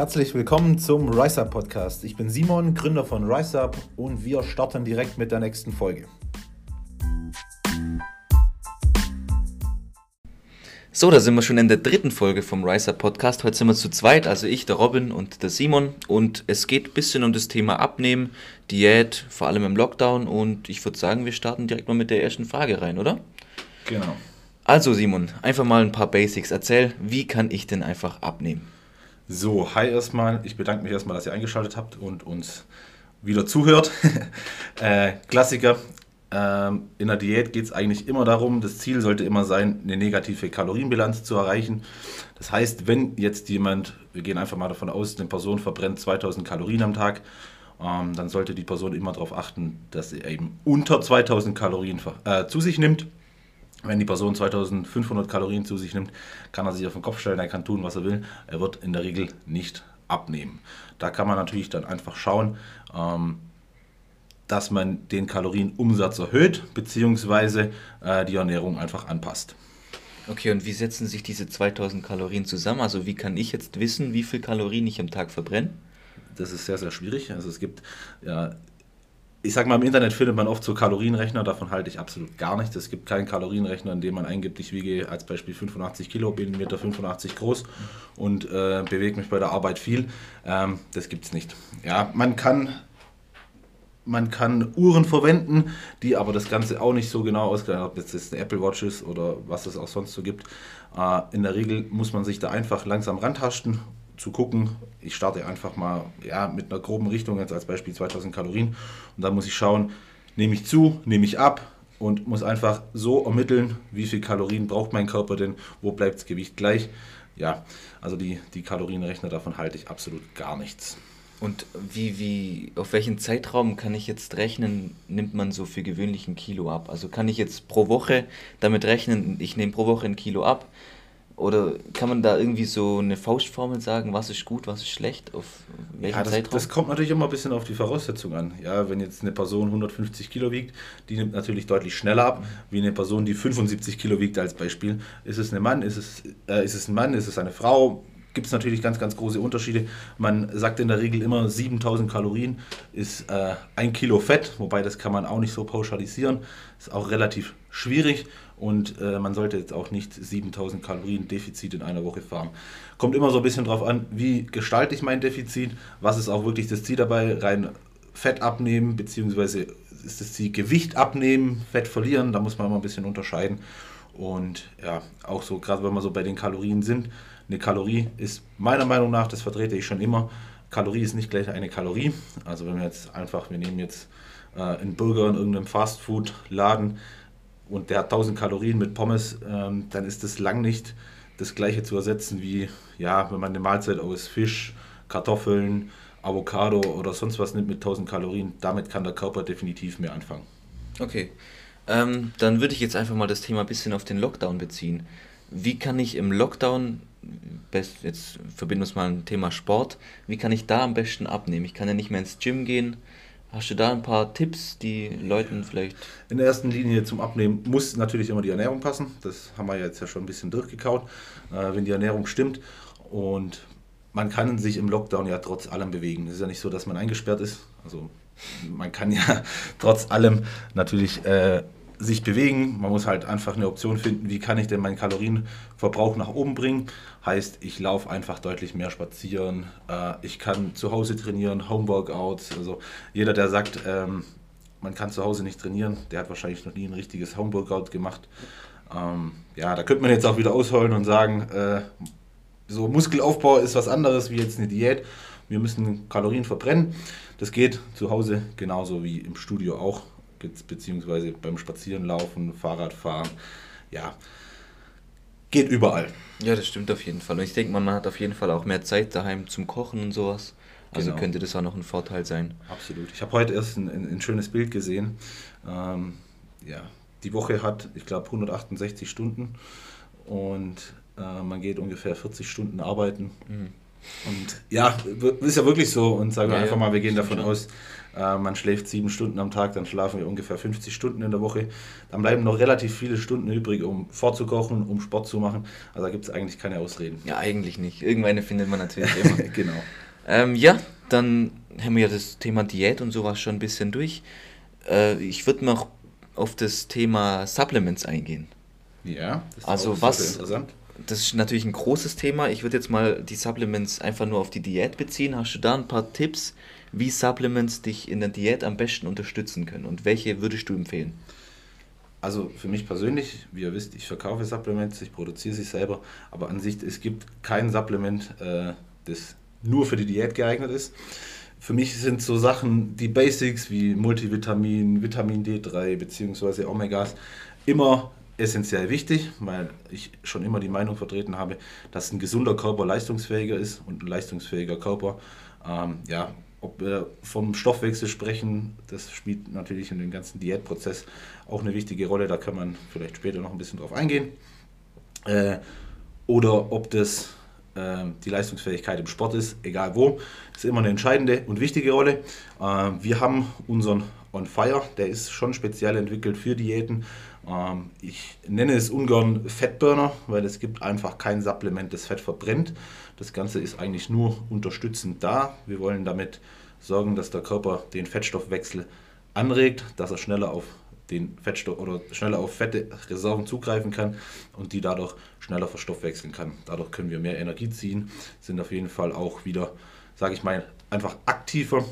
Herzlich willkommen zum RiseUp Podcast. Ich bin Simon, Gründer von RiseUp und wir starten direkt mit der nächsten Folge. So, da sind wir schon in der dritten Folge vom RiseUp Podcast. Heute sind wir zu zweit, also ich, der Robin und der Simon. Und es geht ein bisschen um das Thema Abnehmen, Diät, vor allem im Lockdown. Und ich würde sagen, wir starten direkt mal mit der ersten Frage rein, oder? Genau. Also Simon, einfach mal ein paar Basics. Erzähl, wie kann ich denn einfach abnehmen? So, hi erstmal. Ich bedanke mich erstmal, dass ihr eingeschaltet habt und uns wieder zuhört. äh, Klassiker. Ähm, in der Diät geht es eigentlich immer darum, das Ziel sollte immer sein, eine negative Kalorienbilanz zu erreichen. Das heißt, wenn jetzt jemand, wir gehen einfach mal davon aus, eine Person verbrennt 2000 Kalorien am Tag, ähm, dann sollte die Person immer darauf achten, dass sie eben unter 2000 Kalorien äh, zu sich nimmt. Wenn die Person 2500 Kalorien zu sich nimmt, kann er sich auf den Kopf stellen, er kann tun, was er will. Er wird in der Regel nicht abnehmen. Da kann man natürlich dann einfach schauen, ähm, dass man den Kalorienumsatz erhöht, beziehungsweise äh, die Ernährung einfach anpasst. Okay, und wie setzen sich diese 2000 Kalorien zusammen? Also wie kann ich jetzt wissen, wie viel Kalorien ich am Tag verbrenne? Das ist sehr, sehr schwierig. Also es gibt ja ich sag mal, im Internet findet man oft so Kalorienrechner, davon halte ich absolut gar nichts. Es gibt keinen Kalorienrechner, in dem man eingibt, ich wiege als Beispiel 85 Kilo, bin 1,85 Meter 85 groß und äh, bewege mich bei der Arbeit viel. Ähm, das gibt es nicht. Ja, man kann, man kann Uhren verwenden, die aber das Ganze auch nicht so genau ausklären, ob es jetzt eine Apple Watch ist oder was es auch sonst so gibt. Äh, in der Regel muss man sich da einfach langsam rantasten zu gucken, ich starte einfach mal ja, mit einer groben Richtung, jetzt als Beispiel 2000 Kalorien. Und dann muss ich schauen, nehme ich zu, nehme ich ab und muss einfach so ermitteln, wie viel Kalorien braucht mein Körper denn, wo bleibt das Gewicht gleich. Ja, also die, die Kalorienrechner, davon halte ich absolut gar nichts. Und wie, wie, auf welchen Zeitraum kann ich jetzt rechnen, nimmt man so für gewöhnlich ein Kilo ab? Also kann ich jetzt pro Woche damit rechnen, ich nehme pro Woche ein Kilo ab, oder kann man da irgendwie so eine Faustformel sagen, was ist gut, was ist schlecht, auf welchen ja, das, Zeitraum? Das kommt natürlich immer ein bisschen auf die Voraussetzungen an. Ja, wenn jetzt eine Person 150 Kilo wiegt, die nimmt natürlich deutlich schneller ab, wie eine Person, die 75 Kilo wiegt als Beispiel. Ist es ein Mann, ist es, äh, ist es ein Mann, ist es eine Frau? Gibt es natürlich ganz, ganz große Unterschiede. Man sagt in der Regel immer, 7000 Kalorien ist äh, ein Kilo Fett, wobei das kann man auch nicht so pauschalisieren. Ist auch relativ schwierig und äh, man sollte jetzt auch nicht 7000 Kalorien Defizit in einer Woche fahren. Kommt immer so ein bisschen drauf an, wie gestalte ich mein Defizit, was ist auch wirklich das Ziel dabei, rein Fett abnehmen, beziehungsweise ist das Ziel Gewicht abnehmen, Fett verlieren, da muss man immer ein bisschen unterscheiden. Und ja, auch so, gerade wenn wir so bei den Kalorien sind, eine Kalorie ist meiner Meinung nach, das vertrete ich schon immer, Kalorie ist nicht gleich eine Kalorie. Also wenn wir jetzt einfach, wir nehmen jetzt äh, einen Burger in irgendeinem Fastfood-Laden, und der hat 1000 Kalorien mit Pommes, ähm, dann ist das lang nicht das gleiche zu ersetzen wie, ja, wenn man eine Mahlzeit aus Fisch, Kartoffeln, Avocado oder sonst was nimmt mit 1000 Kalorien. Damit kann der Körper definitiv mehr anfangen. Okay, ähm, dann würde ich jetzt einfach mal das Thema ein bisschen auf den Lockdown beziehen. Wie kann ich im Lockdown, jetzt verbinden wir es mal ein Thema Sport, wie kann ich da am besten abnehmen? Ich kann ja nicht mehr ins Gym gehen, Hast du da ein paar Tipps, die Leuten vielleicht. In der ersten Linie zum Abnehmen muss natürlich immer die Ernährung passen. Das haben wir jetzt ja schon ein bisschen durchgekaut, äh, wenn die Ernährung stimmt. Und man kann sich im Lockdown ja trotz allem bewegen. Es ist ja nicht so, dass man eingesperrt ist. Also man kann ja trotz allem natürlich äh, sich bewegen. Man muss halt einfach eine Option finden, wie kann ich denn meinen Kalorienverbrauch nach oben bringen. Heißt, ich laufe einfach deutlich mehr spazieren. Äh, ich kann zu Hause trainieren, Homeworkouts. Also jeder, der sagt, ähm, man kann zu Hause nicht trainieren, der hat wahrscheinlich noch nie ein richtiges Homeworkout gemacht. Ähm, ja, da könnte man jetzt auch wieder ausholen und sagen, äh, so Muskelaufbau ist was anderes wie jetzt eine Diät. Wir müssen Kalorien verbrennen. Das geht zu Hause genauso wie im Studio auch beziehungsweise beim Spazierenlaufen, Fahrradfahren, ja, geht überall. Ja, das stimmt auf jeden Fall. Und ich denke man hat auf jeden Fall auch mehr Zeit daheim zum Kochen und sowas. Also genau. könnte das auch noch ein Vorteil sein. Absolut. Ich habe heute erst ein, ein, schönes Bild gesehen. Ähm, ja, die Woche hat, ich glaube, 168 Stunden und äh, man geht ungefähr 40 Stunden arbeiten. Mhm. Und ja, ist ja wirklich so. Und sagen wir ja, einfach mal, wir gehen davon aus, Äh, man schläft sieben Stunden am Tag, dann schlafen wir ungefähr 50 Stunden in der Woche. Dann bleiben noch relativ viele Stunden übrig, um vorzukochen, um Sport zu machen. Also da gibt es eigentlich keine Ausreden. Ja, eigentlich nicht. Irgendwann findet man natürlich immer. genau. Ähm, ja, dann haben wir ja das Thema Diät und sowas schon ein bisschen durch. Äh, ich würde noch auf das Thema Supplements eingehen. Ja, das ist also was, interessant. Das ist natürlich ein großes Thema. Ich würde jetzt mal die Supplements einfach nur auf die Diät beziehen. Hast du da ein paar Tipps, wie Supplements dich in der Diät am besten unterstützen können und welche würdest du empfehlen? Also für mich persönlich, wie ihr wisst, ich verkaufe Supplements, ich produziere sie selber, aber an sich, es gibt kein Supplement, äh, das nur für die Diät geeignet ist. Für mich sind so Sachen, die Basics wie Multivitamin, Vitamin D3 bzw. Omegas immer essentiell wichtig, weil ich schon immer die Meinung vertreten habe, dass ein gesunder Körper leistungsfähiger ist und ein leistungsfähiger Körper, ähm, ja, ob wir vom Stoffwechsel sprechen, das spielt natürlich in dem ganzen Diätprozess auch eine wichtige Rolle, da kann man vielleicht später noch ein bisschen drauf eingehen. Äh, oder ob das ähm, die Leistungsfähigkeit im Sport ist, egal wo, ist immer eine entscheidende und wichtige Rolle. Ähm, wir haben unseren On Fire, der ist schon speziell entwickelt für Diäten. Ähm, ich nenne es ungern Fettburner, weil es gibt einfach kein Supplement, das Fett verbrennt. Das Ganze ist eigentlich nur unterstützend da. Wir wollen damit sorgen, dass der Körper den Fettstoffwechsel anregt, dass er schneller auf den Fettstoff oder schneller auf fette Reserven zugreifen kann und die dadurch schneller verstoffwechseln kann. Dadurch können wir mehr Energie ziehen, sind auf jeden Fall auch wieder, sage ich mal, einfach aktiver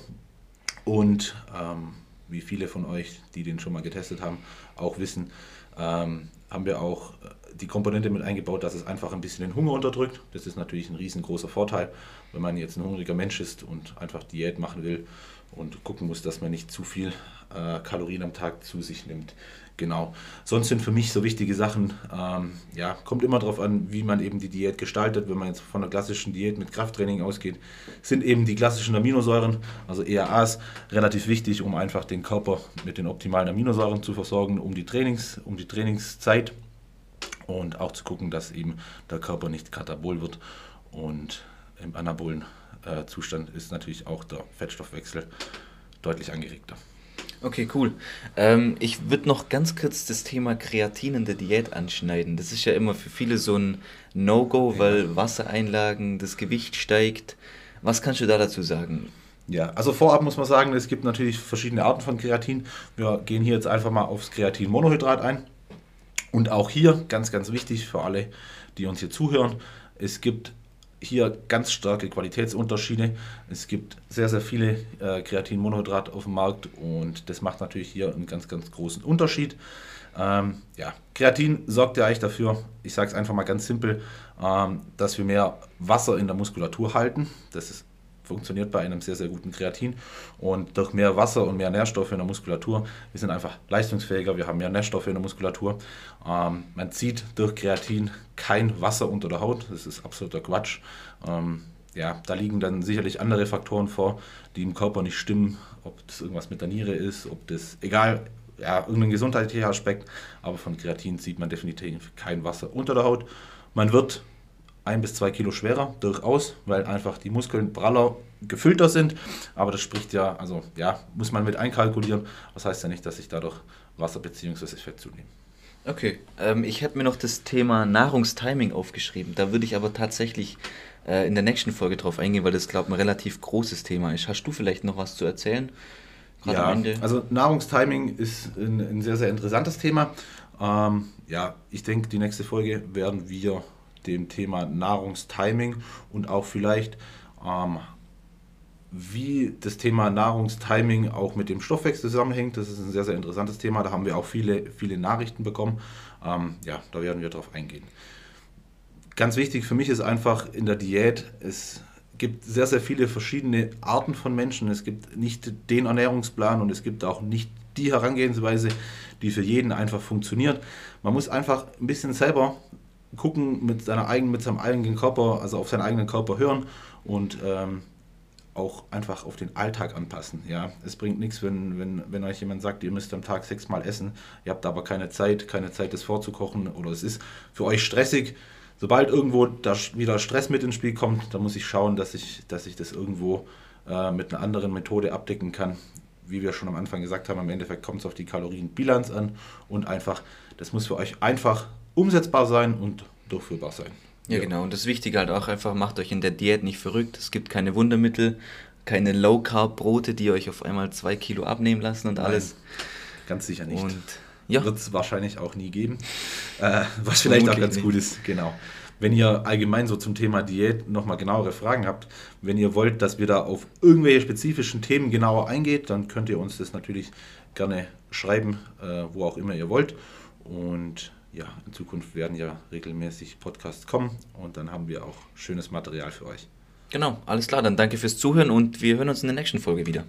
und ähm, wie viele von euch, die den schon mal getestet haben, auch wissen, ähm, haben wir auch die Komponente mit eingebaut, dass es einfach ein bisschen den Hunger unterdrückt. Das ist natürlich ein riesengroßer Vorteil, wenn man jetzt ein hungriger Mensch ist und einfach Diät machen will und gucken muss, dass man nicht zu viel äh, Kalorien am Tag zu sich nimmt. Genau. Sonst sind für mich so wichtige Sachen, ähm, ja, kommt immer darauf an, wie man eben die Diät gestaltet. Wenn man jetzt von einer klassischen Diät mit Krafttraining ausgeht, sind eben die klassischen Aminosäuren, also ERAs, relativ wichtig, um einfach den Körper mit den optimalen Aminosäuren zu versorgen, um die, Trainings, um die Trainingszeit und auch zu gucken, dass eben der Körper nicht katabol wird. Und im anabolen äh, Zustand ist natürlich auch der Fettstoffwechsel deutlich angeregter. Okay, cool. Ähm, ich würde noch ganz kurz das Thema Kreatin in der Diät anschneiden. Das ist ja immer für viele so ein No-Go, ja. weil Wassereinlagen, das Gewicht steigt. Was kannst du da dazu sagen? Ja, also vorab muss man sagen, es gibt natürlich verschiedene Arten von Kreatin. Wir gehen hier jetzt einfach mal aufs Kreatinmonohydrat ein. Und auch hier, ganz, ganz wichtig für alle, die uns hier zuhören, es gibt hier ganz starke Qualitätsunterschiede. Es gibt sehr, sehr viele äh, Kreatinmonohydrat auf dem Markt und das macht natürlich hier einen ganz, ganz großen Unterschied. Ähm, ja, Kreatin sorgt ja eigentlich dafür, ich sage es einfach mal ganz simpel, ähm, dass wir mehr Wasser in der Muskulatur halten. Das ist funktioniert bei einem sehr, sehr guten Kreatin. Und durch mehr Wasser und mehr Nährstoffe in der Muskulatur, wir sind einfach leistungsfähiger, wir haben mehr Nährstoffe in der Muskulatur. Ähm, man zieht durch Kreatin kein Wasser unter der Haut, das ist absoluter Quatsch. Ähm, ja, da liegen dann sicherlich andere Faktoren vor, die im Körper nicht stimmen, ob das irgendwas mit der Niere ist, ob das, egal, ja, irgendein gesundheitlicher Aspekt, aber von Kreatin zieht man definitiv kein Wasser unter der Haut. Man wird ein bis zwei Kilo schwerer, durchaus, weil einfach die Muskeln praller gefüllter sind. Aber das spricht ja, also ja, muss man mit einkalkulieren. Das heißt ja nicht, dass ich dadurch Wasser bzw. Fett zunehme. Okay, ähm, ich hätte mir noch das Thema Nahrungstiming aufgeschrieben. Da würde ich aber tatsächlich äh, in der nächsten Folge drauf eingehen, weil das, glaube ich, ein relativ großes Thema ist. Hast du vielleicht noch was zu erzählen? ja, also Nahrungstiming ist ein, ein, sehr, sehr interessantes Thema. Ähm, ja, ich denke, die nächste Folge werden wir dem Thema Nahrungstiming und auch vielleicht, ähm, wie das Thema Nahrungstiming auch mit dem Stoffwechsel zusammenhängt. Das ist ein sehr, sehr interessantes Thema. Da haben wir auch viele, viele Nachrichten bekommen. Ähm, ja, da werden wir drauf eingehen. Ganz wichtig für mich ist einfach in der Diät, es gibt sehr, sehr viele verschiedene Arten von Menschen. Es gibt nicht den Ernährungsplan und es gibt auch nicht die Herangehensweise, die für jeden einfach funktioniert. Man muss einfach ein bisschen selber gucken, mit, seiner eigenen, mit seinem eigenen Körper, also auf seinen eigenen Körper hören und ähm, auch einfach auf den Alltag anpassen. Ja, es bringt nichts, wenn, wenn, wenn euch jemand sagt, ihr müsst am Tag sechsmal essen, ihr habt aber keine Zeit, keine Zeit, das vorzukochen oder es ist für euch stressig. Sobald irgendwo da wieder Stress mit ins Spiel kommt, dann muss ich schauen, dass ich, dass ich das irgendwo äh, mit einer anderen Methode abdecken kann. wie wir schon am Anfang gesagt haben, im Endeffekt kommt es auf die Kalorienbilanz an und einfach, das muss für euch einfach umsetzbar sein und durchführbar sein. Ja, ja, genau. Und das Wichtige halt auch einfach, macht euch in der Diät nicht verrückt. Es gibt keine Wundermittel, keine Low-Carb-Brote, die euch auf einmal zwei Kilo abnehmen lassen und alles. Nein, ganz sicher nicht. Und ja. Wird es wahrscheinlich auch nie geben. Äh, was vielleicht Vermutlich auch ganz nicht. gut ist, genau. Wenn ihr allgemein so zum Thema Diät nochmal genauere Fragen habt, wenn ihr wollt, dass wir da auf irgendwelche spezifischen Themen genauer eingeht, dann könnt ihr uns das natürlich gerne schreiben, äh, wo auch immer ihr wollt. Und ja, in Zukunft werden ja regelmäßig Podcasts kommen und dann haben wir auch schönes Material für euch. Genau, alles klar, dann danke fürs Zuhören und wir hören uns in der nächsten Folge wieder.